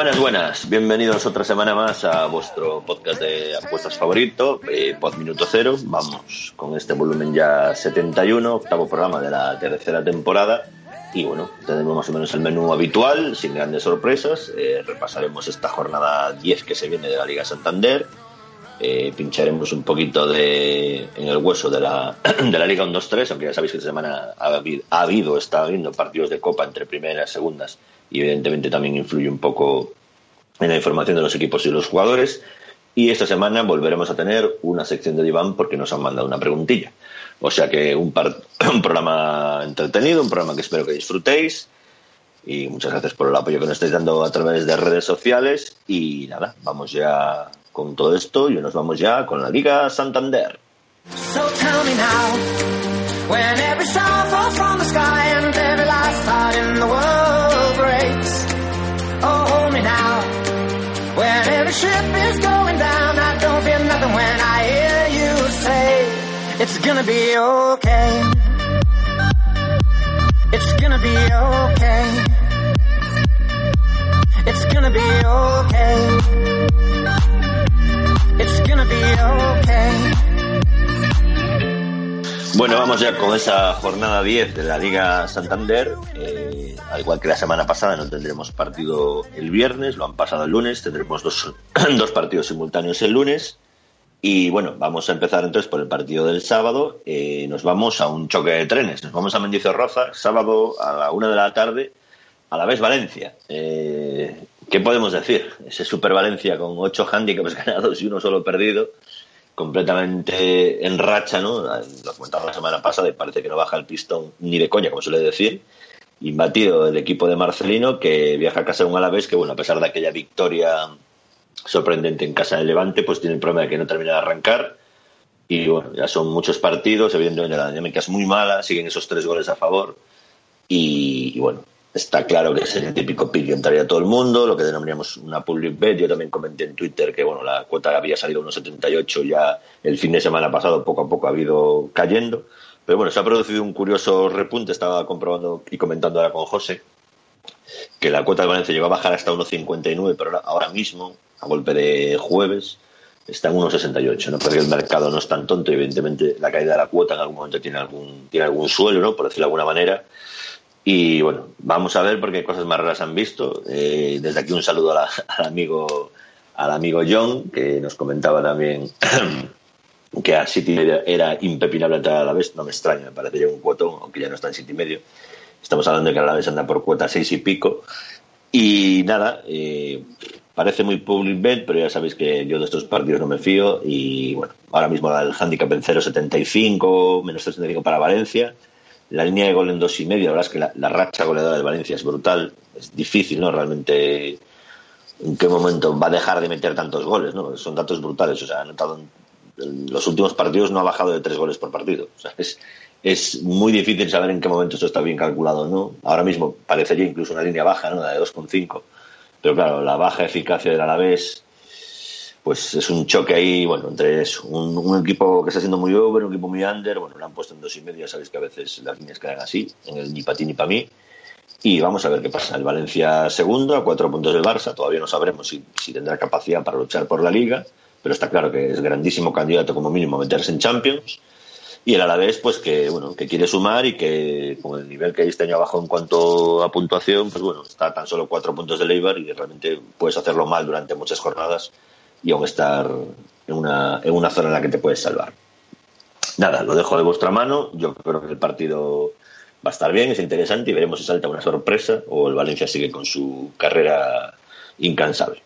Buenas, buenas. Bienvenidos otra semana más a vuestro podcast de apuestas favorito, eh, Pod Minuto Cero. Vamos con este volumen ya 71, octavo programa de la tercera temporada. Y bueno, tenemos más o menos el menú habitual, sin grandes sorpresas. Eh, repasaremos esta jornada 10 que se viene de la Liga Santander. Eh, pincharemos un poquito de, en el hueso de la, de la Liga 1-2-3, aunque ya sabéis que esta semana ha habido, ha habido, está habiendo partidos de Copa entre primeras, segundas y evidentemente también influye un poco en la información de los equipos y los jugadores. Y esta semana volveremos a tener una sección de diván porque nos han mandado una preguntilla. O sea que un, par- un programa entretenido, un programa que espero que disfrutéis. Y muchas gracias por el apoyo que nos estáis dando a través de redes sociales. Y nada, vamos ya con todo esto y nos vamos ya con la Liga Santander. So tell me now, when every star falls from the sky and every last heart in the world breaks. Oh, hold me now, when every ship is going down, I don't feel nothing when I hear you say, it's gonna be okay. It's gonna be okay. It's gonna be okay. It's gonna be okay. Bueno, vamos ya con esa jornada 10 de la Liga Santander. Eh, al igual que la semana pasada, no tendremos partido el viernes, lo han pasado el lunes, tendremos dos, dos partidos simultáneos el lunes. Y bueno, vamos a empezar entonces por el partido del sábado. Eh, nos vamos a un choque de trenes, nos vamos a Mendizorroza, sábado a la una de la tarde, a la vez Valencia. Eh, ¿Qué podemos decir? Ese Super Valencia con ocho handicaps ganados y uno solo perdido completamente en racha, ¿no? Lo comentaba la semana pasada y parece que no baja el pistón ni de coña, como suele decir. Imbatido el equipo de Marcelino, que viaja a casa de un Alavés que, bueno, a pesar de aquella victoria sorprendente en casa de Levante, pues tiene el problema de que no termina de arrancar. Y bueno, ya son muchos partidos, evidentemente la dinámica es muy mala, siguen esos tres goles a favor. Y, y bueno, está claro que es el típico pick que entraría todo el mundo, lo que denominamos una public bet. Yo también comenté en Twitter que bueno, la cuota había salido a unos 78 ya el fin de semana pasado, poco a poco ha ido cayendo. Pero bueno, se ha producido un curioso repunte, estaba comprobando y comentando ahora con José, que la cuota de Valencia llegó a bajar hasta 1,59, pero ahora, mismo, a golpe de jueves, está en 1,68, ¿no? Porque el mercado no es tan tonto evidentemente la caída de la cuota en algún momento tiene algún, tiene algún suelo, ¿no? Por decirlo de alguna manera. Y bueno, vamos a ver porque cosas más raras han visto. Eh, desde aquí un saludo a la- al amigo al amigo John, que nos comentaba también que a City era, era impepinable entrar a la vez. No me extraña, me parecería un cuotón, aunque ya no está en City medio. Estamos hablando de que a la vez anda por cuota seis y pico. Y nada, eh, parece muy public bet, pero ya sabéis que yo de estos partidos no me fío. Y bueno, ahora mismo el handicap en 0,75, menos 3,75 para Valencia. La línea de gol en dos y medio, la verdad es que la, racha goleadora de Valencia es brutal. Es difícil, ¿no? Realmente, ¿en qué momento va a dejar de meter tantos goles, no? Son datos brutales. O sea, ha anotado en los últimos partidos no ha bajado de tres goles por partido. O sea, es, es muy difícil saber en qué momento esto está bien calculado, ¿no? Ahora mismo parecería incluso una línea baja, ¿no? La de 2,5. Pero claro, la baja eficacia del Alavés pues es un choque ahí, bueno, entre eso, un, equipo que está siendo muy over, un equipo muy under, bueno, lo han puesto en dos y medio, sabéis que a veces las líneas quedan así, en el ni para ti ni para mí, y vamos a ver qué pasa. El Valencia segundo, a cuatro puntos del Barça, todavía no sabremos si, tendrá capacidad para luchar por la Liga, pero está claro que es grandísimo candidato como mínimo a meterse en Champions, y el Alavés, pues que, bueno, que quiere sumar y que con el nivel que hay este año abajo en cuanto a puntuación, pues bueno, está tan solo cuatro puntos de Leibar y realmente puedes hacerlo mal durante muchas jornadas y aún estar en una, en una zona en la que te puedes salvar. Nada, lo dejo de vuestra mano. Yo creo que el partido va a estar bien, es interesante y veremos si salta una sorpresa o el Valencia sigue con su carrera incansable.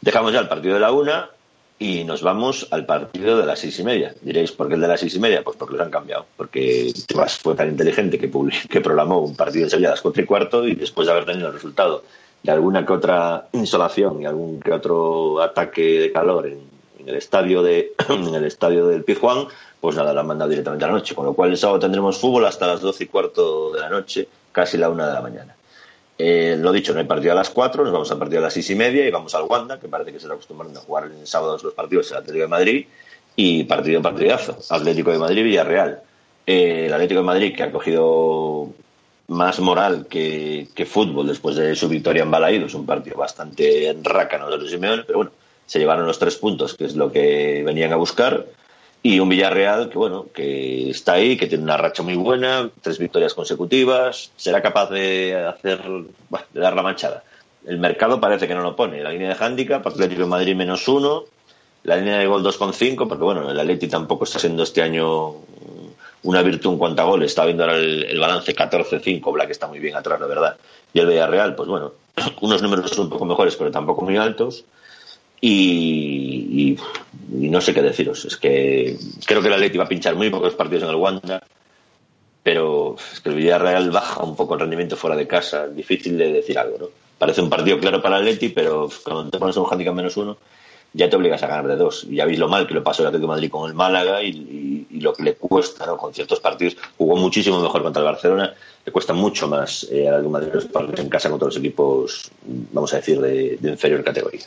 Dejamos ya el partido de la una y nos vamos al partido de las seis y media. Diréis, ¿por qué el de las seis y media? Pues porque los han cambiado. Porque Tebas fue tan inteligente que, que programó un partido en Sevilla a las cuatro y cuarto y después de haber tenido el resultado de alguna que otra insolación y algún que otro ataque de calor en, el estadio de en el estadio del Pizjuán, pues nada, la han mandado directamente a la noche. Con lo cual el sábado tendremos fútbol hasta las doce y cuarto de la noche, casi la una de la mañana. Eh, lo dicho, no hay partido a las 4, nos vamos al partido a las seis y media y vamos al Wanda, que parece que se está acostumbrando a jugar en sábados los partidos el Atlético de Madrid, y partido partidazo, Atlético de Madrid-Villarreal. Eh, el Atlético de Madrid, que ha cogido más moral que, que fútbol después de su victoria en Balaído, es un partido bastante rácano de los Simeone, pero bueno, se llevaron los tres puntos, que es lo que venían a buscar y un Villarreal que bueno que está ahí que tiene una racha muy buena tres victorias consecutivas será capaz de hacer bueno, de dar la manchada. El mercado parece que no lo pone la línea de handicap Atlético de Madrid menos uno la línea de gol 2,5 porque bueno el Atleti tampoco está siendo este año una virtud en cuanto a goles está viendo ahora el, el balance 14-5 Black está muy bien atrás la verdad y el Villarreal pues bueno unos números un poco mejores pero tampoco muy altos y, no sé qué deciros. Es que creo que el Atleti va a pinchar muy pocos partidos en el Wanda, pero es que el Villarreal baja un poco el rendimiento fuera de casa. Difícil de decir algo, ¿no? Parece un partido claro para el Atleti, pero cuando te pones un handicap menos uno, ya te obligas a ganar de dos. Y ya veis lo mal que lo pasó el Atlético Madrid con el Málaga y, lo que le cuesta. Con ciertos partidos. Jugó muchísimo mejor contra el Barcelona. Le cuesta mucho más eh, al Atlético Madrid los partidos en casa contra los equipos, vamos a decir, de, inferior categoría.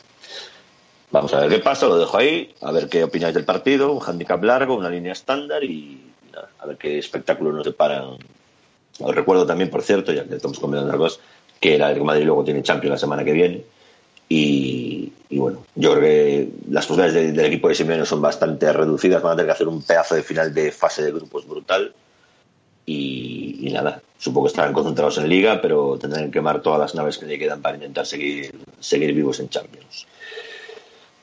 Vamos a ver qué pasa, lo dejo ahí, a ver qué opináis del partido, un handicap largo, una línea estándar y nada, a ver qué espectáculo nos deparan. Os recuerdo también, por cierto, ya que estamos las cosas, que el Atlético de Madrid luego tiene Champions la semana que viene y, bueno, yo creo que las posibilidades de, del equipo de Simeone son bastante reducidas, van a tener que hacer un pedazo de final de fase de grupos brutal y, y, nada, supongo que estarán concentrados en Liga, pero tendrán que quemar todas las naves que le quedan para intentar seguir, seguir vivos en Champions.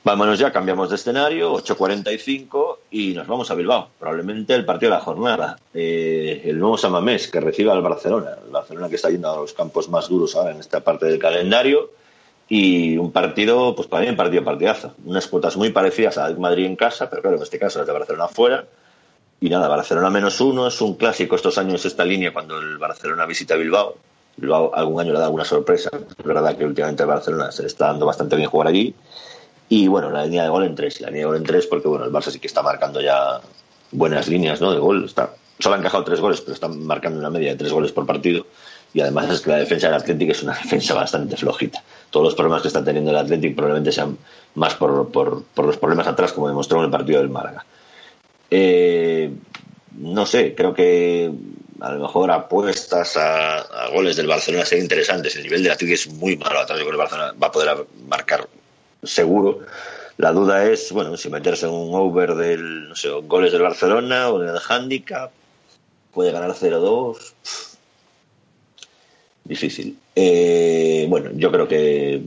Vámonos ya, cambiamos de escenario, 8.45 y nos vamos a Bilbao. Probablemente el partido de la jornada. Eh, el nuevo Samamés que recibe al Barcelona. El Barcelona que está yendo a los campos más duros ahora en esta parte del calendario. Y un partido, pues para mí un partido partidazo. Unas cuotas muy parecidas a Madrid en casa, pero claro, en este caso es de Barcelona fuera. Y nada, Barcelona menos uno. Es un clásico estos años esta línea cuando el Barcelona visita Bilbao. Bilbao algún año le da alguna sorpresa. Es verdad que últimamente el Barcelona se le está dando bastante bien jugar allí. Y bueno, la línea de gol en tres. La línea de gol en tres porque bueno, el Barça sí que está marcando ya buenas líneas ¿no? de gol. Está, solo han encajado tres goles, pero están marcando una media de tres goles por partido. Y además es que la defensa del Atlético es una defensa bastante flojita. Todos los problemas que está teniendo el Atlético probablemente sean más por, por, los problemas atrás, como demostró en el partido del Málaga. Eh, no sé, creo que a lo mejor apuestas a, goles del Barcelona serían interesantes. El nivel del Atlético es muy malo atrás. Yo creo Barcelona va a poder marcar seguro. La duda es, bueno, si meterse en un over del, no sé, goles del Barcelona o en el handicap, puede ganar 0-2. Difícil. Eh, bueno, yo creo que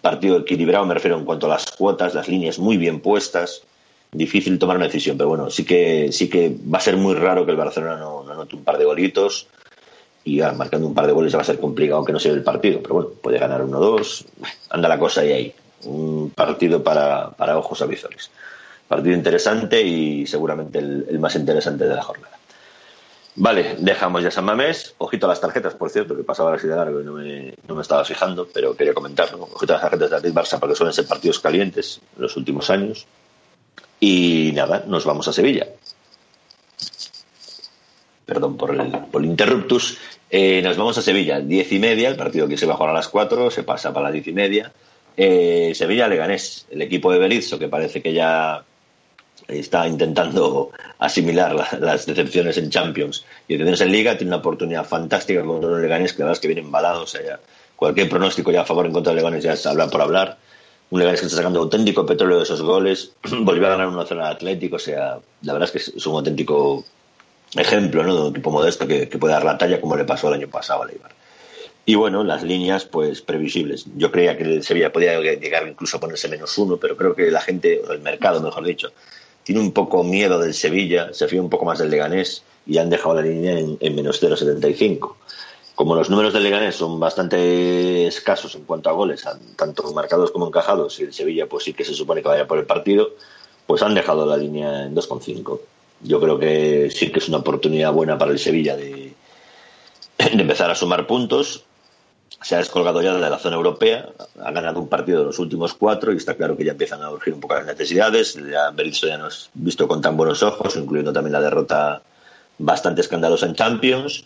partido equilibrado, me refiero en cuanto a las cuotas, las líneas muy bien puestas. Difícil tomar una decisión, pero bueno, sí que, sí que va a ser muy raro que el Barcelona no, no note un par de golitos y ya, marcando un par de goles va a ser complicado aunque no sea el partido, pero bueno, puede ganar 1-2, anda la cosa ahí ahí un partido para, para ojos avizores. Partido interesante y seguramente el, más interesante de la jornada. Vale, dejamos ya San Mamés. Ojito a las tarjetas, por cierto, que pasaba así de largo y no me, no me estaba fijando, pero quería comentarlo. Ojito a las tarjetas de Atleti Barça porque suelen ser partidos calientes en los últimos años. Y nada, nos vamos a Sevilla. Perdón por el, por el interruptus. Eh, nos vamos a Sevilla, diez y media, el partido que se va a jugar a las cuatro, se pasa para las diez y media Eh, Sevilla Leganés, el equipo de Berizzo, que parece que ya está intentando asimilar la- las decepciones en Champions y decepciones en Liga, tiene una oportunidad fantástica contra los Leganés, que la verdad es que viene embalado, o sea, ya cualquier pronóstico ya a favor en contra de Leganés ya es hablar por hablar. Un Leganés que está sacando auténtico petróleo de esos goles, volvió a ganar una zona Atlético, o sea, la verdad es que es un auténtico ejemplo ¿no? de un equipo modesto que, que puede dar la talla como le pasó el año pasado a Leibar. Y bueno, las líneas, pues previsibles. Yo creía que el Sevilla podía llegar incluso a ponerse menos uno, pero creo que la gente, o el mercado, mejor dicho, tiene un poco miedo del Sevilla, se fía un poco más del Leganés y han dejado la línea en, en menos 0,75. Como los números del Leganés son bastante escasos en cuanto a goles, tanto marcados como encajados, y el Sevilla pues sí que se supone que vaya por el partido, pues han dejado la línea en 2,5. Yo creo que sí que es una oportunidad buena para el Sevilla de empezar a sumar puntos. Se ha descolgado ya de la zona europea, ha ganado un partido de los últimos cuatro y está claro que ya empiezan a urgir un poco las necesidades. Ya Berizzo ya nos visto con tan buenos ojos, incluyendo también la derrota bastante escandalosa en Champions.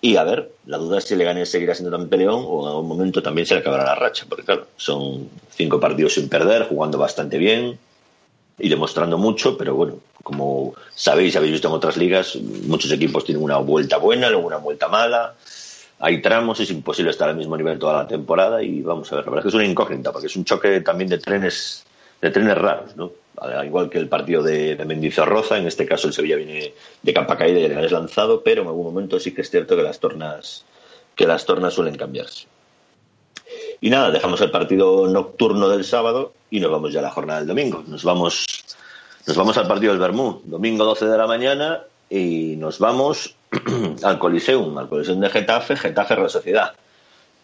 Y a ver, la duda es si Leganés seguirá siendo tan peleón o en algún momento también se le acabará la racha, porque claro, son cinco partidos sin perder, jugando bastante bien y demostrando mucho, pero bueno, como sabéis, habéis visto en otras ligas, muchos equipos tienen una vuelta buena, luego una vuelta mala, hay tramos, es imposible estar al mismo nivel toda la temporada y vamos a ver, la verdad es que es una incógnita, porque es un choque también de trenes, de trenes raros, ¿no? Al igual que el partido de, de Mendizorroza, en este caso el Sevilla viene de capa caída y el es lanzado, pero en algún momento sí que es cierto que las tornas, que las tornas suelen cambiarse. Y nada, dejamos el partido nocturno del sábado y nos vamos ya a la jornada del domingo. Nos vamos, nos vamos al partido del Bermú, domingo 12 de la mañana, y nos vamos al Coliseum, al Coliseum de Getafe, Getafe Real Sociedad.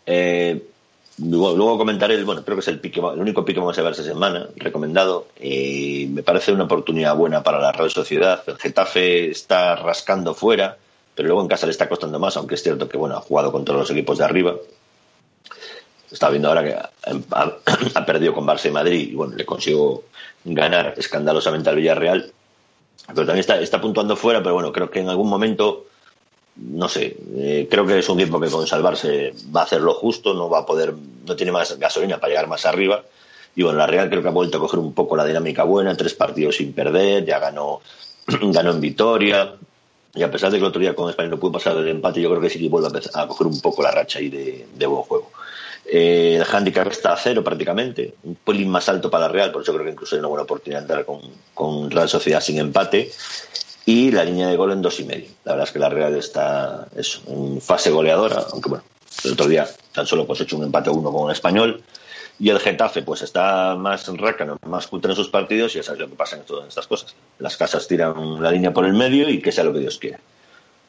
Eh, luego, luego comentaré, bueno, creo que es el, pique, el único pique que vamos a ver esta semana, recomendado. Eh, me parece una oportunidad buena para la Real Sociedad. Getafe está rascando fuera, pero luego en casa le está costando más, aunque es cierto que bueno, ha jugado contra los equipos de arriba. Está viendo ahora que ha, ha perdido con Barça y Madrid y bueno, le consiguió ganar escandalosamente al Villarreal. Pero también está, está puntuando fuera, pero bueno, creo que en algún momento, no sé, eh, creo que es un equipo que con salvarse va a hacer lo justo, no va a poder, no tiene más gasolina para llegar más arriba. Y bueno, la Real creo que ha vuelto a coger un poco la dinámica buena, tres partidos sin perder, ya ganó, ganó en Vitoria. Y a pesar de que el otro día con España no pudo pasar del empate, yo creo que sí que vuelve a, coger un poco la racha ahí de buen juego. Eh, el handicap está a cero prácticamente, un pelín más alto para la Real, por eso creo que incluso hay una buena oportunidad de entrar con, con Real Sociedad sin empate. Y la línea de gol en dos y medio. La verdad es que la Real está eso, en fase goleadora, aunque bueno, el otro día tan solo pues hecho un empate a uno con el español. Y el Getafe pues está más rácano, más culto en sus partidos y ya sabes lo que pasa en todas estas cosas. Las casas tiran la línea por el medio y que sea lo que Dios quiera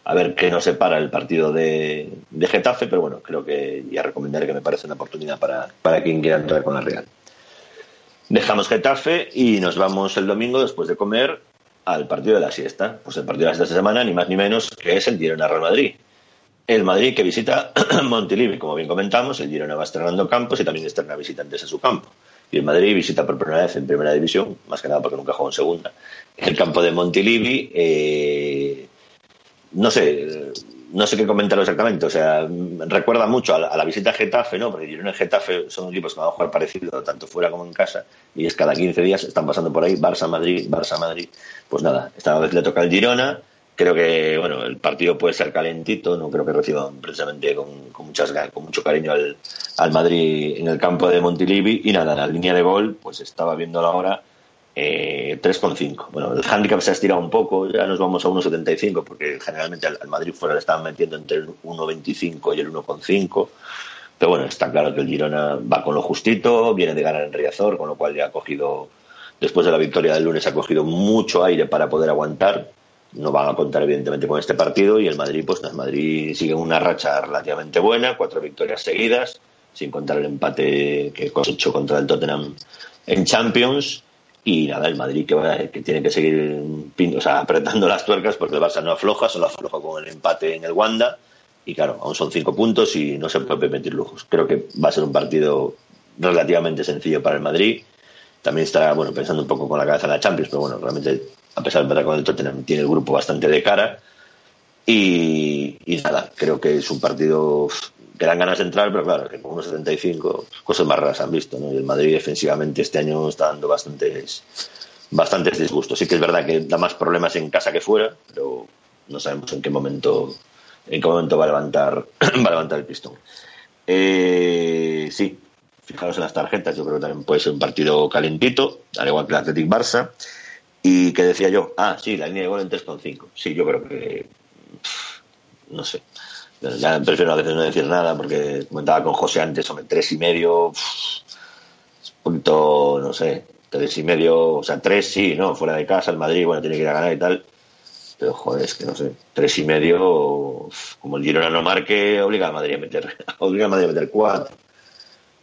a ver qué nos separa el partido de, Getafe, pero bueno, creo que ya recomendaré que me parece una oportunidad para, para quien quiera entrar con la Real. Dejamos Getafe y nos vamos el domingo después de comer al partido de la siesta. Pues el partido de la siesta de esta semana, ni más ni menos que es el Girona Real Madrid. El Madrid que visita Montilivi, como bien comentamos, el Girona va estrenando campos y también estrena visitantes a su campo. Y el Madrid visita por primera vez en primera división, más que nada porque nunca jugó en segunda. El campo de Montilivi, eh, no sé, no sé qué comentarlo exactamente. O sea, recuerda mucho a la, a la visita a Getafe, ¿no? Porque Girona y Getafe son equipos que van a jugar parecido, tanto fuera como en casa, y es cada 15 días están pasando por ahí Barça-Madrid, Barça-Madrid. Pues nada, esta vez le toca al Girona. Creo que, bueno, el partido puede ser calentito, no creo que reciban precisamente con, con, muchas, con mucho cariño al, al Madrid en el campo de Montilivi. Y nada, la línea de gol, pues estaba viendo la hora. Eh, 3,5. Bueno, el handicap se ha estirado un poco, ya nos vamos a 1,75 porque generalmente al, Madrid fuera le estaban metiendo entre el 1,25 y el 1,5. Pero bueno, está claro que el Girona va con lo justito, viene de ganar en Riazor, con lo cual ya ha cogido, después de la victoria del lunes, ha cogido mucho aire para poder aguantar. No van a contar, evidentemente, con este partido. Y el Madrid, pues el Madrid sigue una racha relativamente buena, cuatro victorias seguidas, sin contar el empate que cosechó contra el Tottenham en Champions y nada, el Madrid que, va, que tiene que seguir o sea, apretando las tuercas porque el Barça no afloja, solo afloja con el empate en el Wanda y claro, aún son cinco puntos y no se puede permitir lujos. Creo que va a ser un partido relativamente sencillo para el Madrid. También estará bueno, pensando un poco con la cabeza en la Champions, pero bueno, realmente a pesar de que con el Tottenham tiene el grupo bastante de cara y nada, creo que es un partido que dan ganas de entrar, pero claro, que con unos 75 cosas más raras han visto, ¿no? Y el Madrid defensivamente este año está dando bastantes, bastantes disgustos. Sí que es verdad que da más problemas en casa que fuera, pero no sabemos en qué momento, en qué momento va a levantar, va a levantar el pistón. Eh, sí, fijaros en las tarjetas, yo creo que también puede ser un partido calentito, al igual que el Athletic Barça. Y que decía yo, ah, sí, la línea de gol en 3,5. Sí, yo creo que. no sé. Ya prefiero a veces no decir nada porque comentaba con José antes sobre tres y medio. un poquito, no sé, tres y medio, o sea, tres sí, ¿no? Fuera de casa, el Madrid, bueno, tiene que ir a ganar y tal. Pero joder, es que no sé, tres y medio, como el Girona no marque, obliga al Madrid a meter, obliga al Madrid a meter cuatro.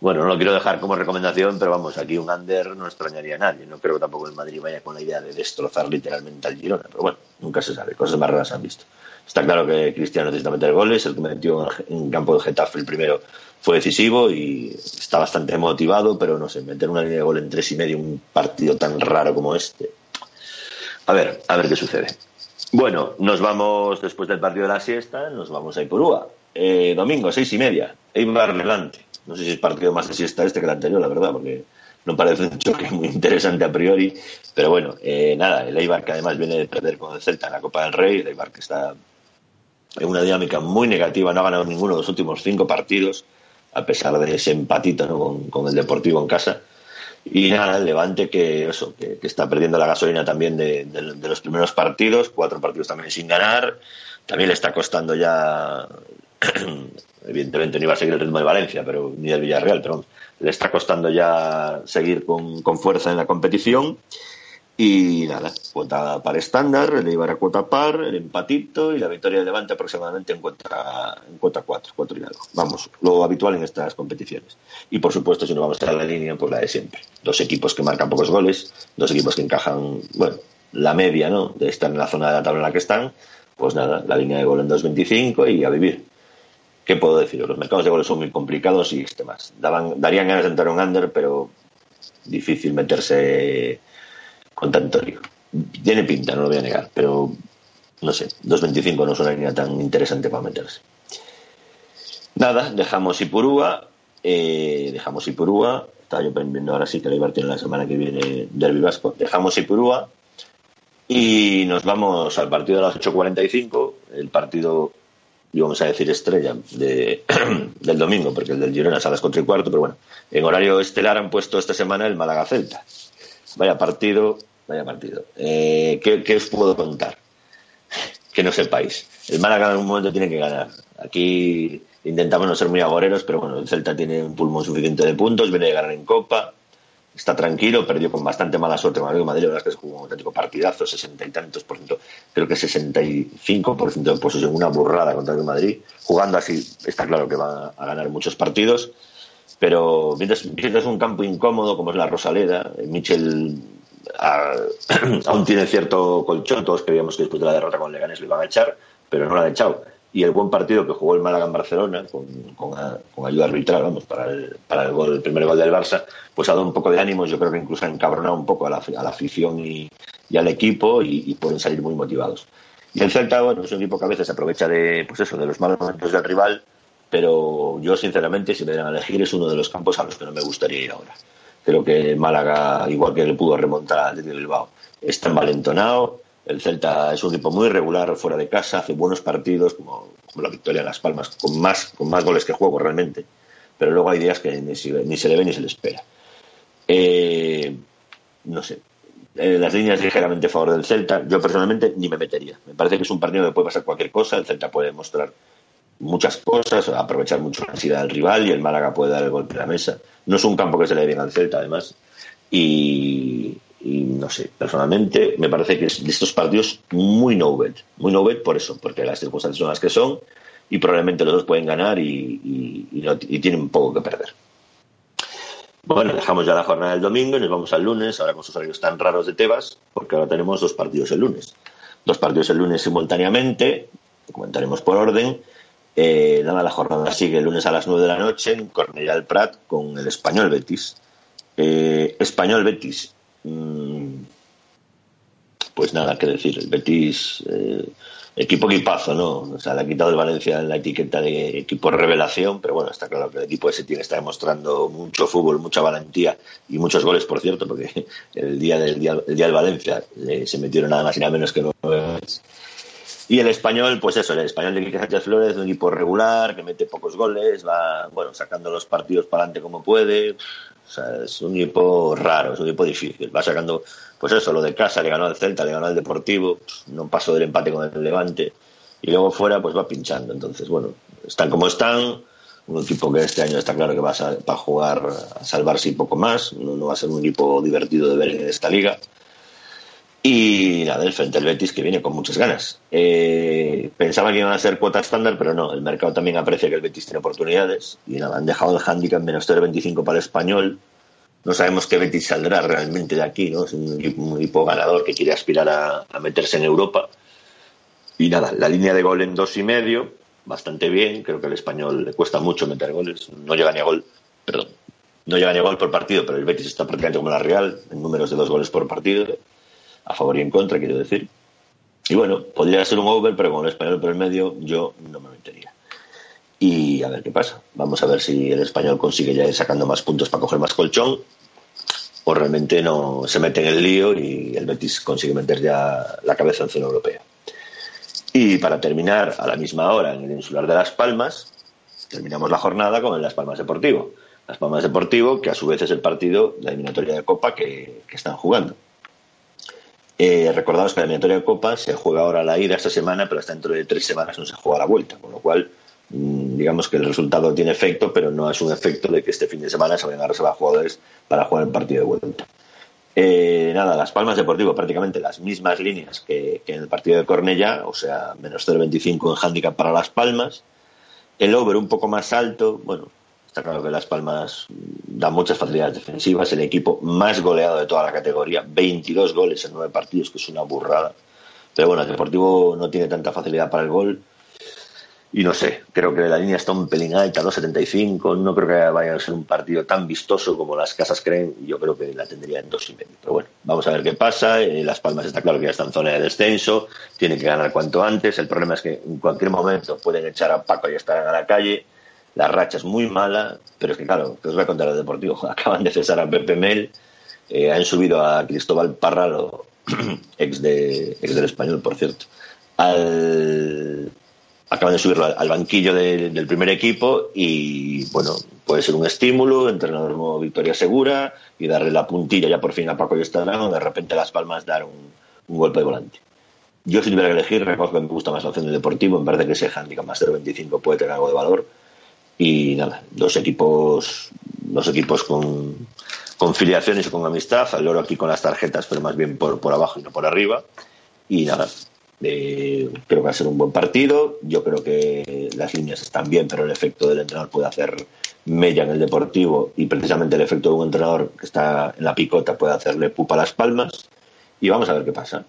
Bueno, no lo quiero dejar como recomendación, pero vamos, aquí un under no extrañaría a nadie. No creo que tampoco el Madrid vaya con la idea de destrozar literalmente al Girona, pero bueno, nunca se sabe, cosas más raras han visto. Está claro que Cristiano necesita meter goles, el que metió en campo de Getafe el primero fue decisivo y está bastante motivado, pero no sé, meter una línea de gol en tres y medio un partido tan raro como este. A ver, a ver qué sucede. Bueno, nos vamos después del partido de la siesta, nos vamos a Ipurúa. Eh, domingo, seis y media, Eibar Levante. No sé si es partido más de siesta este que el anterior, la verdad, porque no parece un choque muy interesante a priori. Pero bueno, eh, nada, el Eibar que además viene de perder con el Celta en la Copa del Rey, el Eibar que está en una dinámica muy negativa, no ha ganado ninguno de los últimos cinco partidos, a pesar de ese empatito ¿no? con, con el Deportivo en casa. Y nada, el Levante que eso, que, está perdiendo la gasolina también de, de- de los primeros partidos, cuatro partidos también sin ganar. También le está costando ya, evidentemente no iba a seguir el ritmo de Valencia, pero ni del Villarreal, pero le está costando ya seguir con, con fuerza en la competición. Y nada, cuota par estándar, el Eibar a cuota par, el empatito y la victoria de Levante aproximadamente en cuota, en cuota 4, 4 y algo. Vamos, lo habitual en estas competiciones. Y por supuesto, si no vamos a estar en la línea, pues la de siempre. Dos equipos que marcan pocos goles, dos equipos que encajan, bueno, la media, ¿no? De estar en la zona de la tabla en la que están, pues nada, la línea de gol en 2.25 y a vivir. ¿Qué puedo decir? Los mercados de goles son muy complicados y este más. Daban, darían ganas de entrar un under, pero difícil meterse con tanto lío. Tiene pinta, no lo voy a negar, pero no sé, 2.25 no es una línea tan interesante para meterse. Nada, dejamos Ipurúa, eh, dejamos Ipurúa, estaba yo viendo ahora sí que la Ibar tiene la semana que viene Derby Vasco, dejamos Ipurúa y nos vamos al partido de las 8.45, el partido, íbamos a decir estrella, de, del domingo, porque el del Girona es a las 4 y cuarto, pero bueno, en horario estelar han puesto esta semana el Málaga-Celta. Vaya partido, vaya partido. Eh, ¿qué, ¿Qué os puedo contar? Que no sepáis. El Málaga en algún momento tiene que ganar. Aquí intentamos no ser muy agoreros, pero bueno, el Celta tiene un pulmón suficiente de puntos, viene de ganar en Copa, está tranquilo, perdió con bastante mala suerte el Madrid, la verdad es que es un auténtico partidazo, sesenta y tantos por ciento, creo que 65 por ciento de posesión, una burrada contra el Madrid. Jugando así, está claro que va a ganar muchos partidos, pero mientras, mientras es un campo incómodo como es la Rosaleda, eh, Michel aún tiene cierto colchón, todos creíamos que después de la derrota con Leganés lo iban a echar, pero no lo han echado. Y el buen partido que jugó el Málaga en Barcelona, con, con, con ayuda arbitral, vamos, para el, para el, gol, el primer gol del Barça, pues ha dado un poco de ánimos, yo creo que incluso ha encabronado un poco a la, afición y, al equipo y, pueden salir muy motivados. Y el Celta, bueno, es un equipo que a veces se aprovecha de, pues eso, de los malos momentos del rival, pero yo sinceramente, si me dan a elegir, es uno de los campos a los que no me gustaría ir ahora. Creo que Málaga, igual que le pudo remontar al Bilbao, está envalentonado. El Celta es un equipo muy regular fuera de casa, hace buenos partidos, como, la victoria en Las Palmas, con más, con más goles que juego realmente. Pero luego hay días que ni, ni se le ve ni se le espera. Eh, no sé, eh, las líneas ligeramente a favor del Celta. Yo personalmente ni me metería. Me parece que es un partido que puede pasar cualquier cosa. El Celta puede mostrar muchas cosas, aprovechar mucho la ansiedad del rival y el Málaga puede dar el golpe a la mesa. No es un campo que se le dé bien al Celta, además. Y, no sé, personalmente me parece que es de estos partidos muy no bet. Muy no bet por eso, porque las circunstancias son las que son y probablemente los dos pueden ganar y, y, y, no, tienen poco que perder. Bueno, dejamos ya la jornada del domingo y nos vamos al lunes, ahora con sus horarios tan raros de Tebas, porque ahora tenemos dos partidos el lunes. Dos partidos el lunes simultáneamente, comentaremos por orden. Eh, nada, la jornada sigue el lunes a las 9 de la noche en Cornellà del Prat con el Español Betis. Eh, Español Betis. Mmm, pues nada que decir. El Betis, eh, equipo equipazo, ¿no? O sea, le ha quitado el Valencia la etiqueta de equipo revelación, pero bueno, está claro que el equipo ese tiene estar demostrando mucho fútbol, mucha valentía y muchos goles, por cierto, porque el día del, día, el día del Valencia eh, se metieron nada más y nada menos que nueve goles. Y el español, pues eso, el español de Quique Sánchez Flores, un equipo regular, que mete pocos goles, va, bueno, sacando los partidos para adelante como puede. O sea, es un equipo raro, es un equipo difícil. Va sacando, pues eso, lo de casa, le ganó al Celta, le ganó al Deportivo, no pasó del empate con el Levante. Y luego fuera, pues va pinchando. Entonces, bueno, están como están. Un equipo que este año está claro que va a, va a jugar a salvarse y poco más. No, no va a ser un equipo divertido de ver en esta liga. Y nada, el frente al Betis que viene con muchas ganas. Eh, pensaba que iban a ser cuota estándar, pero no, el mercado también aprecia que el Betis tiene oportunidades. Y nada, han dejado el handicap menos 0,25 para el español. No sabemos qué Betis saldrá realmente de aquí, ¿no? Es un equipo ganador que quiere aspirar a, a, meterse en Europa. Y nada, la línea de gol en dos y medio, bastante bien. Creo que al español le cuesta mucho meter goles. No llega ni a gol, perdón. No llega ni a gol por partido, pero el Betis está prácticamente como la Real, en números de dos goles por partido a favor y en contra, quiero decir. Y bueno, podría ser un over, pero con el español por el medio yo no me metería. Y a ver qué pasa. Vamos a ver si el español consigue ya ir sacando más puntos para coger más colchón o realmente no se mete en el lío y el Betis consigue meter ya la cabeza en zona europea. Y para terminar, a la misma hora, en el insular de Las Palmas, terminamos la jornada con el Las Palmas Deportivo. Las Palmas Deportivo, que a su vez es el partido la eliminatoria de Copa que están jugando. Eh, recordaos que la eliminatoria de Copa se juega ahora la ida esta semana, pero hasta dentro de tres semanas no se juega la vuelta, con lo cual mmm, digamos que el resultado tiene efecto, pero no es un efecto de que este fin de semana se vayan a reservar jugadores para jugar el partido de vuelta. Eh, nada, Las Palmas Deportivo, prácticamente las mismas líneas que, que en el partido de Cornella, o sea, menos 0,25 en handicap para Las Palmas. El over un poco más alto, bueno, Está claro que Las Palmas da muchas facilidades defensivas, el equipo más goleado de toda la categoría, 22 goles en nueve partidos, que es una burrada. Pero bueno, el Deportivo no tiene tanta facilidad para el gol. Y no sé, creo que la línea está un pelín alta, 2.75. No creo que vaya a ser un partido tan vistoso como las casas creen. Yo creo que la tendría en dos y medio. Pero bueno, vamos a ver qué pasa. Eh, las Palmas está claro que ya está en zona de descenso. Tiene que ganar cuanto antes. El problema es que en cualquier momento pueden echar a Paco y estarán a la calle la racha es muy mala, pero es que claro, que os voy a contar el deportivo. Acaban de cesar a Pepe Mel, eh, han subido a Cristóbal Parralo, ex, de, ex del español, por cierto, al, acaban de subirlo al, banquillo de, del primer equipo y bueno, puede ser un estímulo, entrenador nuevo Victoria Segura y darle la puntilla ya por fin a Paco y Estarán de repente Las Palmas dar un, golpe de volante. Yo si tuviera que elegir, reconozco que me gusta más la opción del deportivo, me parece que ese handicap más 0.25 puede tener algo de valor y nada, dos equipos, dos equipos con, con filiaciones y con amistad, al loro aquí con las tarjetas, pero más bien por, por abajo y no por arriba. Y nada, eh, creo que va a ser un buen partido. Yo creo que las líneas están bien, pero el efecto del entrenador puede hacer mella en el deportivo y precisamente el efecto de un entrenador que está en la picota puede hacerle pupa a las palmas. Y vamos a ver qué pasa.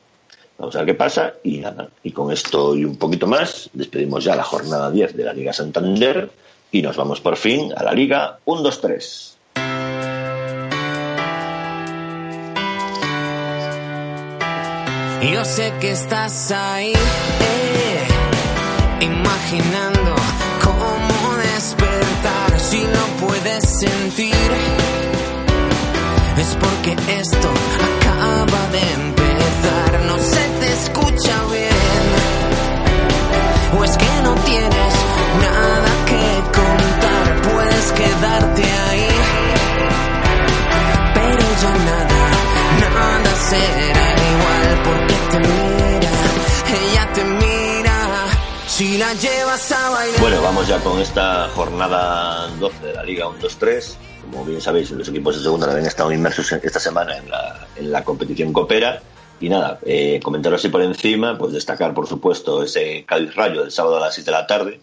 Vamos a ver qué pasa y nada. Y con esto y un poquito más, despedimos ya la jornada 10 de la Liga Santander y nos vamos por fin a la Liga 1-2-3. Yo sé que estás ahí, eh, imaginando cómo despertar si no puedes sentir. Es porque esto acaba de empezar, no se te escucha será igual porque te mira, ella te mira. Si la llevas a bailar. Bueno, vamos ya con esta jornada 12 de la Liga 1-2-3. Como bien sabéis, los equipos de segunda habían estado inmersos esta semana en la, en la competición Copera. Y nada, eh, comentaros así por encima, pues destacar, por supuesto, ese Cádiz Rayo del sábado a las 7 de la tarde,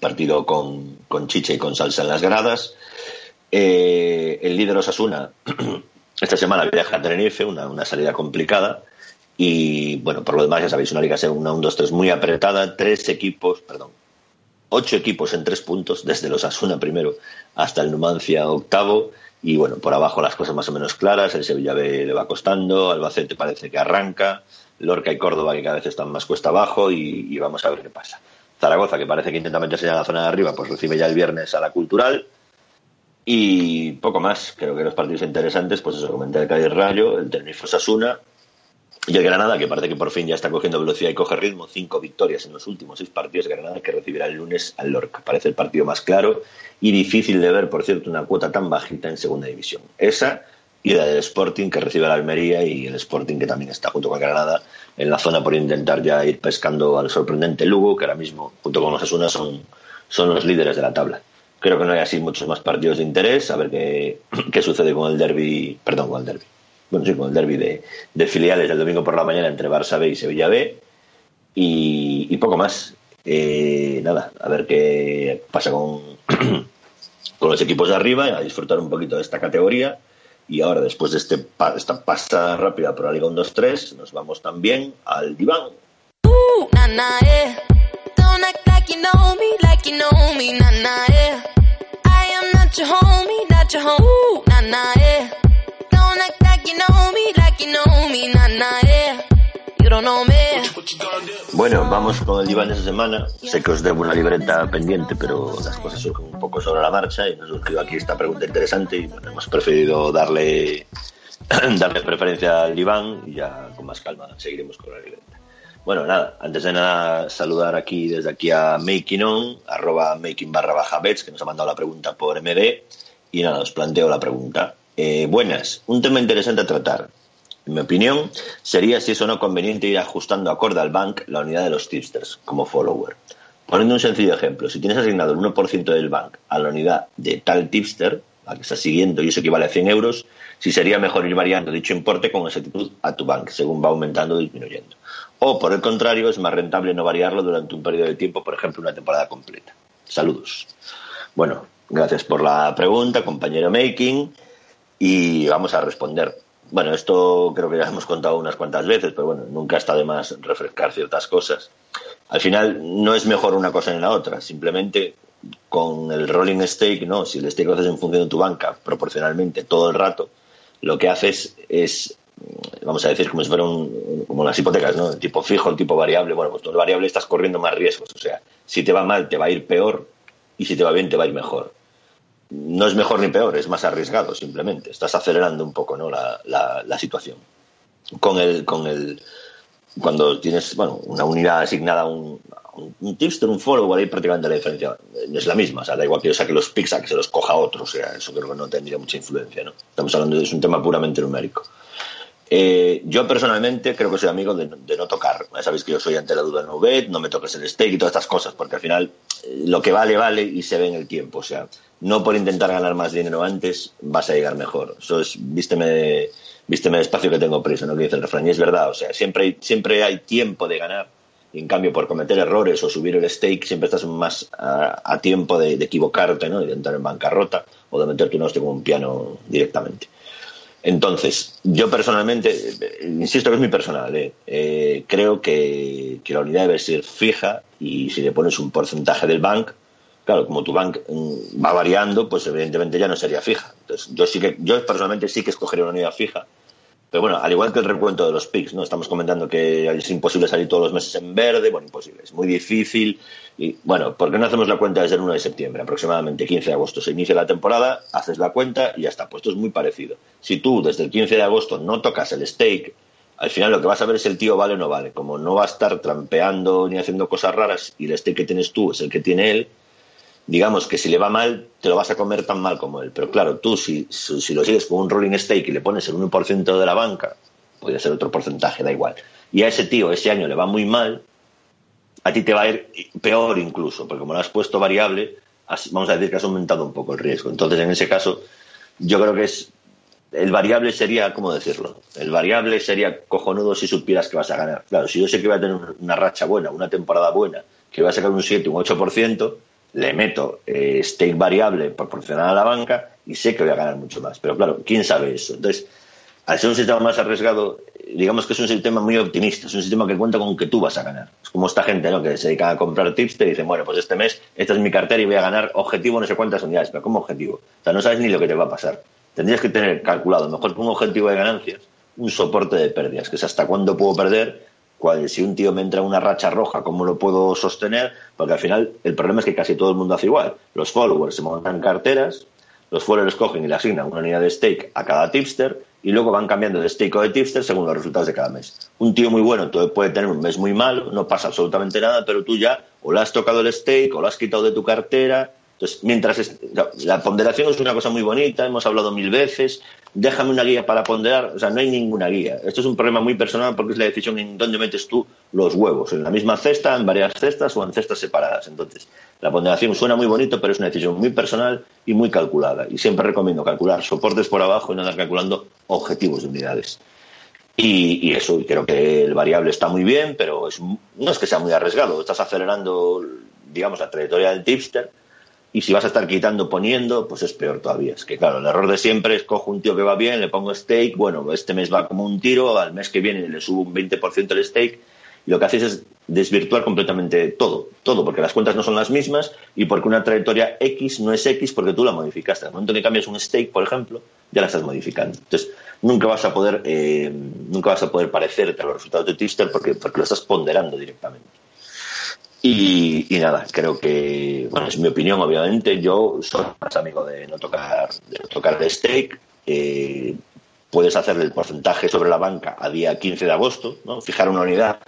partido con, con chicha y con salsa en las gradas. Eh, el líder Osasuna esta semana viaja a Tenerife, una, una, salida complicada. Y bueno, por lo demás, ya sabéis, una liga una 1-2-3 muy apretada, tres equipos, perdón, ocho equipos en tres puntos, desde los Asuna primero hasta el Numancia octavo. Y bueno, por abajo las cosas más o menos claras, el Sevilla B le va costando, Albacete parece que arranca, Lorca y Córdoba que cada vez están más cuesta abajo y, y vamos a ver qué pasa. Zaragoza, que parece que intenta meterse ya en la zona de arriba, pues recibe ya el viernes a la cultural. Y poco más, creo que los partidos interesantes, pues eso, comenté el Cádiz Rayo, el Tenerife Osasuna y el Granada, que parece que por fin ya está cogiendo velocidad y coge ritmo, cinco victorias en los últimos seis partidos de Granada, que recibirá el lunes al Lorca. Parece el partido más claro y difícil de ver, por cierto, una cuota tan bajita en segunda división. Esa y la del Sporting, que recibe la Almería, y el Sporting, que también está junto con Granada en la zona por intentar ya ir pescando al sorprendente Lugo, que ahora mismo, junto con los Asuna, son, son los líderes de la tabla. Creo que no hay así muchos más partidos de interés, a ver qué, qué sucede con el derby, perdón, con el derby, bueno, sí, con el derby de, filiales del domingo por la mañana entre Barça B y Sevilla B, y, poco más. Eh, nada, a ver qué pasa con, con los equipos de arriba, a disfrutar un poquito de esta categoría. Y ahora, después de este, esta pasada rápida por la Liga 1-2-3, nos vamos también al diván. Ooh, nah, nah, yeah. Don't act Bueno, vamos con el diván de esta semana. Sé que os debo una libreta pendiente, pero las cosas surgen un poco sobre la marcha y nos surgió aquí esta pregunta interesante y hemos preferido darle, darle preferencia al diván y ya con más calma seguiremos con la libreta. Bueno, nada, antes de nada saludar aquí desde aquí a Making On, arroba making barra baja bets, que nos ha mandado la pregunta por MD. Y nada, os planteo la pregunta. Eh, buenas, un tema interesante a tratar. En mi opinión, sería si es o no conveniente ir ajustando acorde al bank la unidad de los tipsters como follower. Poniendo un sencillo ejemplo, si tienes asignado el 1% del bank a la unidad de tal tipster, a que estás siguiendo y eso equivale a 100 euros, si sería mejor ir variando dicho importe con exactitud a tu bank, según va aumentando o disminuyendo. O, por el contrario, es más rentable no variarlo durante un periodo de tiempo, por ejemplo, una temporada completa. Saludos. Bueno, gracias por la pregunta, compañero Making, y vamos a responder. Bueno, esto creo que ya hemos contado unas cuantas veces, pero bueno, nunca está de más refrescar ciertas cosas. Al final no es mejor una cosa ni la otra, simplemente con el rolling stake, no, si el stake lo haces en función de tu banca proporcionalmente todo el rato, lo que haces es, vamos a decir, como si fuera un, como las hipotecas, ¿no? El tipo fijo, el tipo variable, bueno, pues tú el variable estás corriendo más riesgos, o sea, si te va mal te va a ir peor y si te va bien te va a ir mejor no es mejor ni peor, es más arriesgado simplemente. Estás acelerando un poco ¿no? la, la, situación. Con el, con el, cuando tienes bueno, una unidad asignada a un, un, tipster, un follow, ahí prácticamente la diferencia es la misma. O sea, da igual que yo saque los picks a que se los coja otro. O sea, eso creo que no tendría mucha influencia. ¿no? Estamos hablando de es un tema puramente numérico. Eh, yo personalmente creo que soy amigo de, de, no tocar. Ya sabéis que yo soy ante la duda no bet, no me toques el stake y todas estas cosas, porque al final eh, lo que vale, vale y se ve en el tiempo. O sea, no por intentar ganar más dinero antes vas a llegar mejor. Eso es, vísteme, vísteme despacio que tengo prisa, ¿no? Que dice el refrán. Y es verdad, o sea, siempre hay, siempre hay tiempo de ganar. Y en cambio, por cometer errores o subir el stake, siempre estás más a, tiempo de, equivocarte, ¿no? De entrar en bancarrota o de meterte un hostia con un piano directamente. Entonces, yo personalmente, insisto que es muy personal, ¿eh? Eh, creo que, que, la unidad debe ser fija y si le pones un porcentaje del bank, claro, como tu bank va variando, pues evidentemente ya no sería fija. Entonces, yo sí que, yo personalmente sí que escogería una unidad fija. Pero bueno, al igual que el recuento de los picks, ¿no? Estamos comentando que es imposible salir todos los meses en verde, bueno, imposible, es muy difícil. Y bueno, ¿por qué no hacemos la cuenta desde el 1 de septiembre? Aproximadamente 15 de agosto se inicia la temporada, haces la cuenta y ya está. Pues esto es muy parecido. Si tú desde el 15 de agosto no tocas el stake, al final lo que vas a ver es el tío vale o no vale. Como no va a estar trampeando ni haciendo cosas raras y el stake que tienes tú es el que tiene él, digamos que si le va mal, te lo vas a comer tan mal como él. Pero claro, tú si, si lo sigues con un rolling stake y le pones el 1% de la banca, puede ser otro porcentaje, da igual. Y a ese tío ese año le va muy mal, a ti te va a ir peor incluso, porque como lo has puesto variable, vamos a decir que has aumentado un poco el riesgo. Entonces, en ese caso, yo creo que es el variable sería, ¿cómo decirlo? El variable sería cojonudo si supieras que vas a ganar. Claro, si yo sé que voy a tener una racha buena, una temporada buena, que voy a sacar un 7, un 8%, le meto eh, stake variable proporcional a la banca y sé que voy a ganar mucho más. Pero claro, ¿quién sabe eso? Entonces, al ser un sistema más arriesgado, digamos que es un sistema muy optimista, es un sistema que cuenta con que tú vas a ganar. Es como esta gente ¿no? que se dedica a comprar tips, te dicen, bueno, pues este mes, esta es mi cartera y voy a ganar objetivo no sé cuántas unidades, pero ¿cómo objetivo? O sea, no sabes ni lo que te va a pasar. tendrías que tener calculado, mejor que un objetivo de ganancias, un soporte de pérdidas, que es hasta cuándo puedo perder, cuál, si un tío me entra una racha roja, cómo lo puedo sostener, porque al final el problema es que casi todo el mundo hace igual. Los followers se montan carteras, los followers cogen y le asignan una unidad de stake a cada tipster y luego van cambiando de stake o de tipster según los resultados de cada mes. Un tío muy bueno puede tener un mes muy malo, no pasa absolutamente nada, pero tú ya o le has tocado el stake o lo has quitado de tu cartera entonces, mientras la ponderación es una cosa muy bonita, hemos hablado mil veces, déjame una guía para ponderar, o sea, no hay ninguna guía. Esto es un problema muy personal porque es la decisión en dónde metes tú los huevos, en la misma cesta, en varias cestas o en cestas separadas. Entonces, la ponderación suena muy bonito, pero es una decisión muy personal y muy calculada. Y siempre recomiendo calcular soportes por abajo y no andar calculando objetivos de unidades. Y, eso, creo que el variable está muy bien, pero no es que sea muy arriesgado. Estás acelerando, digamos, la trayectoria del tipster y si vas a estar quitando, poniendo, pues es peor todavía. Es que, claro, el error de siempre es cojo un tío que va bien, le pongo stake, bueno, este mes va como un tiro, al mes que viene le subo un 20% el stake, y lo que haces es desvirtuar completamente todo, todo, porque las cuentas no son las mismas y porque una trayectoria X no es X porque tú la modificaste. Al momento que cambias un stake, por ejemplo, ya la estás modificando. Entonces, nunca vas a poder, eh, nunca vas a poder parecerte a los resultados de Twister porque, porque lo estás ponderando directamente. Y, nada, creo que, bueno, es mi opinión, obviamente. Yo soy más amigo de no tocar, de no tocar de stake. Eh, puedes hacer el porcentaje sobre la banca a día 15 de agosto, ¿no? fijar una unidad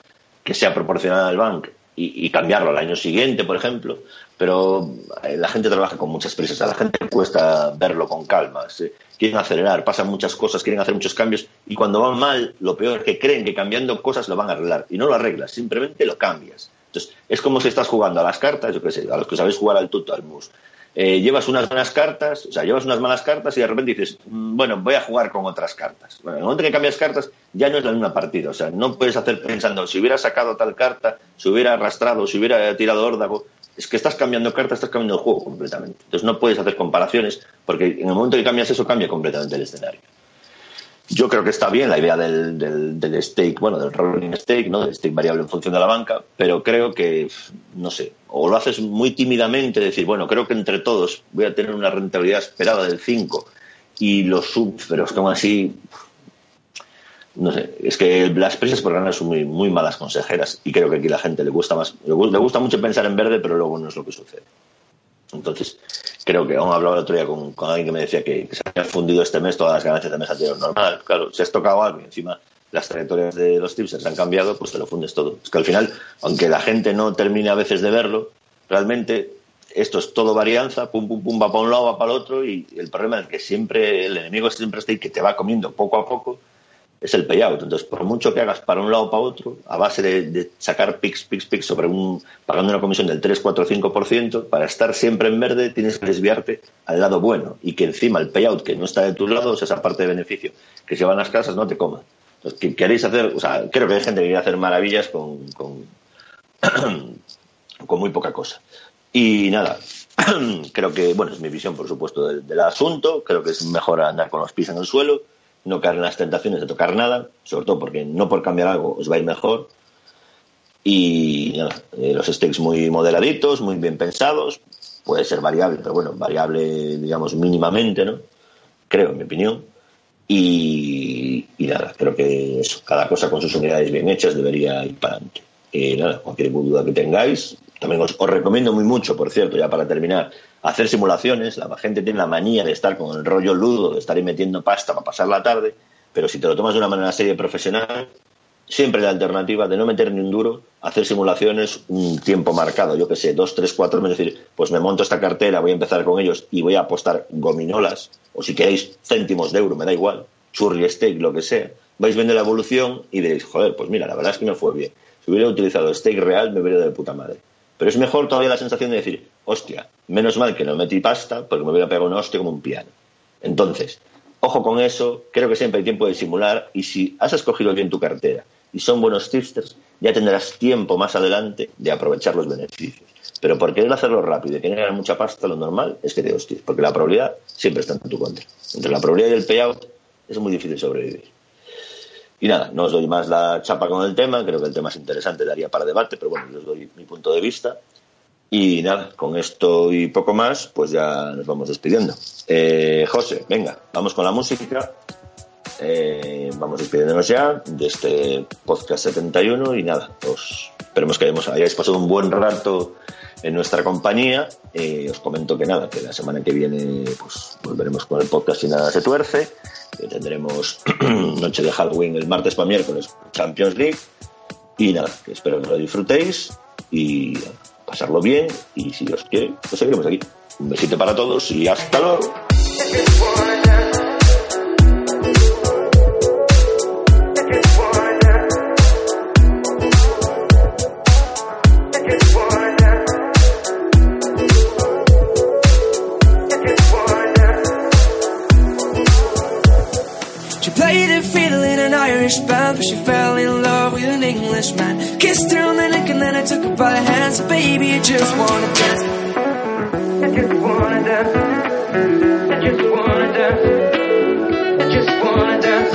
que sea proporcional al bank y, cambiarlo al año siguiente, por ejemplo. Pero eh, la gente trabaja con muchas prisas, a la gente cuesta verlo con calma. Quieren acelerar, pasan muchas cosas, quieren hacer muchos cambios y cuando van mal, lo peor es que creen que cambiando cosas lo van a arreglar y no lo arreglas, simplemente lo cambias. Entonces, es como si estás jugando a las cartas, yo qué sé, a los que sabéis jugar al tuto, al mus. Eh, llevas unas buenas cartas, o sea, llevas unas malas cartas y de repente dices, mm, bueno, voy a jugar con otras cartas. Bueno, en el momento que cambias cartas, ya no es la misma partida. O sea, no puedes hacer pensando, si hubiera sacado tal carta, si hubiera arrastrado, si hubiera tirado órdago. Es que estás cambiando cartas, estás cambiando el juego completamente. Entonces no puedes hacer comparaciones, porque en el momento que cambias eso, cambia completamente el escenario. Yo creo que está bien la idea del, del, stake, bueno, del rolling stake, ¿no? Del stake variable en función de la banca, pero creo que, no sé, o lo haces muy tímidamente, decir, bueno, creo que entre todos voy a tener una rentabilidad esperada del 5 y los sub, pero es como así, no sé, es que las prisas por ganar son muy, muy malas consejeras y creo que aquí la gente le gusta más, le gusta mucho pensar en verde, pero luego no es lo que sucede. Entonces, creo que aún hablaba el otro día con, alguien que me decía que, se habían fundido este mes todas las ganancias del mes anterior. Normal, claro, si has tocado algo y encima las trayectorias de los tips se han cambiado, pues te lo fundes todo. Es que al final, aunque la gente no termine a veces de verlo, realmente esto es todo varianza, pum, pum, pum, va para un lado, va para el otro, y el problema es que siempre el enemigo siempre está ahí que te va comiendo poco a poco es el payout. Entonces, por mucho que hagas para un lado o para otro, a base de, sacar picks, picks, picks sobre un, pagando una comisión del 3, 4, 5%, para estar siempre en verde tienes que desviarte al lado bueno y que encima el payout que no está de tu lado, o sea, esa parte de beneficio que se va a las casas, no te coma. Entonces, queréis hacer, o sea, creo que hay gente que quiere hacer maravillas con, con, con muy poca cosa. Y nada, creo que, bueno, es mi visión, por supuesto, del, del asunto. Creo que es mejor andar con los pies en el suelo no caer en las tentaciones de tocar nada, sobre todo porque no por cambiar algo os va a ir mejor. Y eh, los stakes muy moderaditos, muy bien pensados, puede ser variable, pero bueno, variable, digamos, mínimamente, ¿no? Creo, en mi opinión. Y, nada, creo que eso, cada cosa con sus unidades bien hechas debería ir para adelante. Y nada, cualquier duda que tengáis, también os recomiendo muy mucho, por cierto, ya para terminar, hacer simulaciones. La gente tiene la manía de estar con el rollo ludo, de estar ahí metiendo pasta para pasar la tarde, pero si te lo tomas de una manera seria y profesional, siempre la alternativa de no meter ni un duro, hacer simulaciones un tiempo marcado, yo que sé, dos, tres, cuatro meses, decir, pues me monto esta cartera, voy a empezar con ellos y voy a apostar gominolas, o si queréis céntimos de euro, me da igual, churri, steak, lo que sea. Vais viendo la evolución y diréis, joder, pues mira, la verdad es que me fue bien. Si hubiera utilizado steak real, me hubiera de puta madre. Pero es mejor todavía la sensación de decir, hostia, menos mal que no metí pasta porque me hubiera pegado una hostia como un piano. Entonces, ojo con eso, creo que siempre hay tiempo de simular y si has escogido bien tu cartera y son buenos tipsters, ya tendrás tiempo más adelante de aprovechar los beneficios. Pero por querer hacerlo rápido y querer ganar mucha pasta, lo normal es que te hosties, porque la probabilidad siempre está en tu contra. Entre la probabilidad y el payout es muy difícil sobrevivir. Y nada, no os doy más la chapa con el tema, creo que el tema es interesante, daría para debate, pero bueno, os doy mi punto de vista. Y nada, con esto y poco más, pues ya nos vamos despidiendo. Eh, José, venga, vamos con la música. Eh, vamos despidiéndonos ya de este podcast 71 y nada, pues esperemos que hayáis pasado un buen rato en nuestra compañía. Eh, os comento que nada, que la semana que viene pues volveremos con el podcast y nada se tuerce. Que tendremos noche de Halloween el martes para miércoles, Champions League. Y nada, que espero que lo disfrutéis y pasarlo bien. Y si os quiere, pues seguiremos aquí. Un besito para todos y hasta luego. But she fell in love with an Englishman. Kissed her on the neck and then I took her by the hands. So baby, I just wanna dance. I just wanna dance. I just wanna dance. I just wanna dance.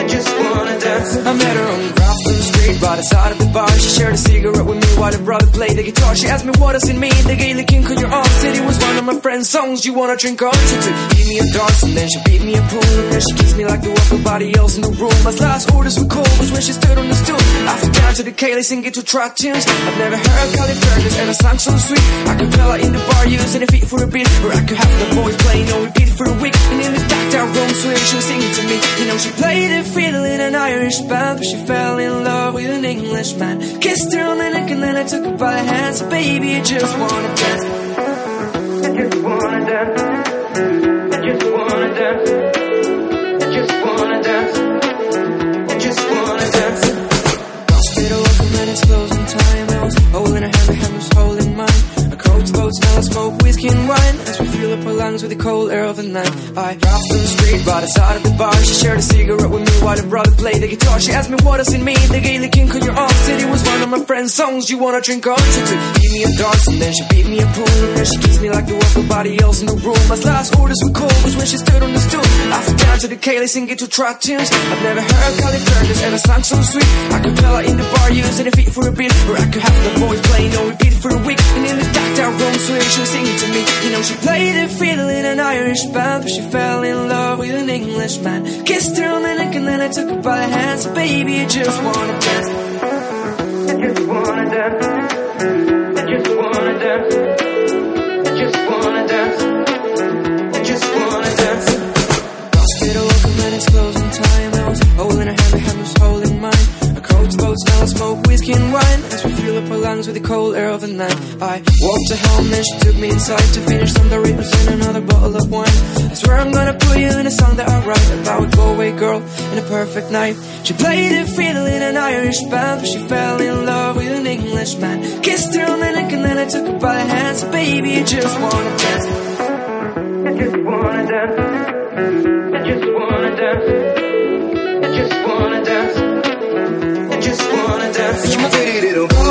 I just wanna dance. I met her on Grafton Street, by the side of the bar. She shared a cigarette while her brother played the guitar. She asked me what does it mean, the Gaelic king on your arm. Said it was one of my friend's songs. You wanna drink on? She took give me a dance and then she beat me a pool. And then she kissed me like there was nobody else in the room. My last orders were cold was when she stood on the stool. Flew down to the Gaelic singing to track tunes. I've never heard Callie Fergus and a song so sweet. I could tell her in the bar using a feet for a beat. Or I could have the boys playing on repeat for a week. And in the dark down room, swear she was singing to me. You know, she played a fiddle in an Irish band, but she fell in love with an Englishman. Kissed her on the neck and then I took her by the hands. So baby, I just wanna dance. I just wanna dance. I just wanna dance. I just wanna dance. I just wanna dance. Hospital open and it's closing time. I was holding her hand, her hand was holding mine. A cold boat smell of smoke, whiskey and wine. Lungs with the cold air of the night. I dropped on the street by the side of the bar. She shared a cigarette with me while her brother played the guitar. She asked me what does it mean, the Gaelic king on your arm. Said it was one of my friend's songs. You wanna drink on? Took give me a dance and then she beat me a pool. And then she kissed me like there was nobody else in the room. My last orders were cold was when she stood on the stool. Down to the Gaelic singing to track tunes. I've never heard Callie Fergus and a song so sweet. I could tell her in the bar using a feet for a beat. Or I could have the boys playing on repeat for a week. And in the dark down room, swear she was singing to me. You know, she played a fiddle in an Irish band, but she fell in love with an Englishman. Kissed her on the neck and then I took her by the hands. So baby, I just wanna dance. I just wanna dance. I just wanna dance. I just wanna dance. hands with the cold air of the night. I walked to home and she took me inside to finish some Doritos and another bottle of wine. I swear I'm gonna put you in a song that I write about a Galway girl and a perfect night. She played the fiddle in an Irish band, but she fell in love with an Englishman. Kissed her on the neck and then I took her by the hands. So baby, I just wanna dance. I just wanna dance. I just wanna dance. I just wanna dance. I just wanna dance.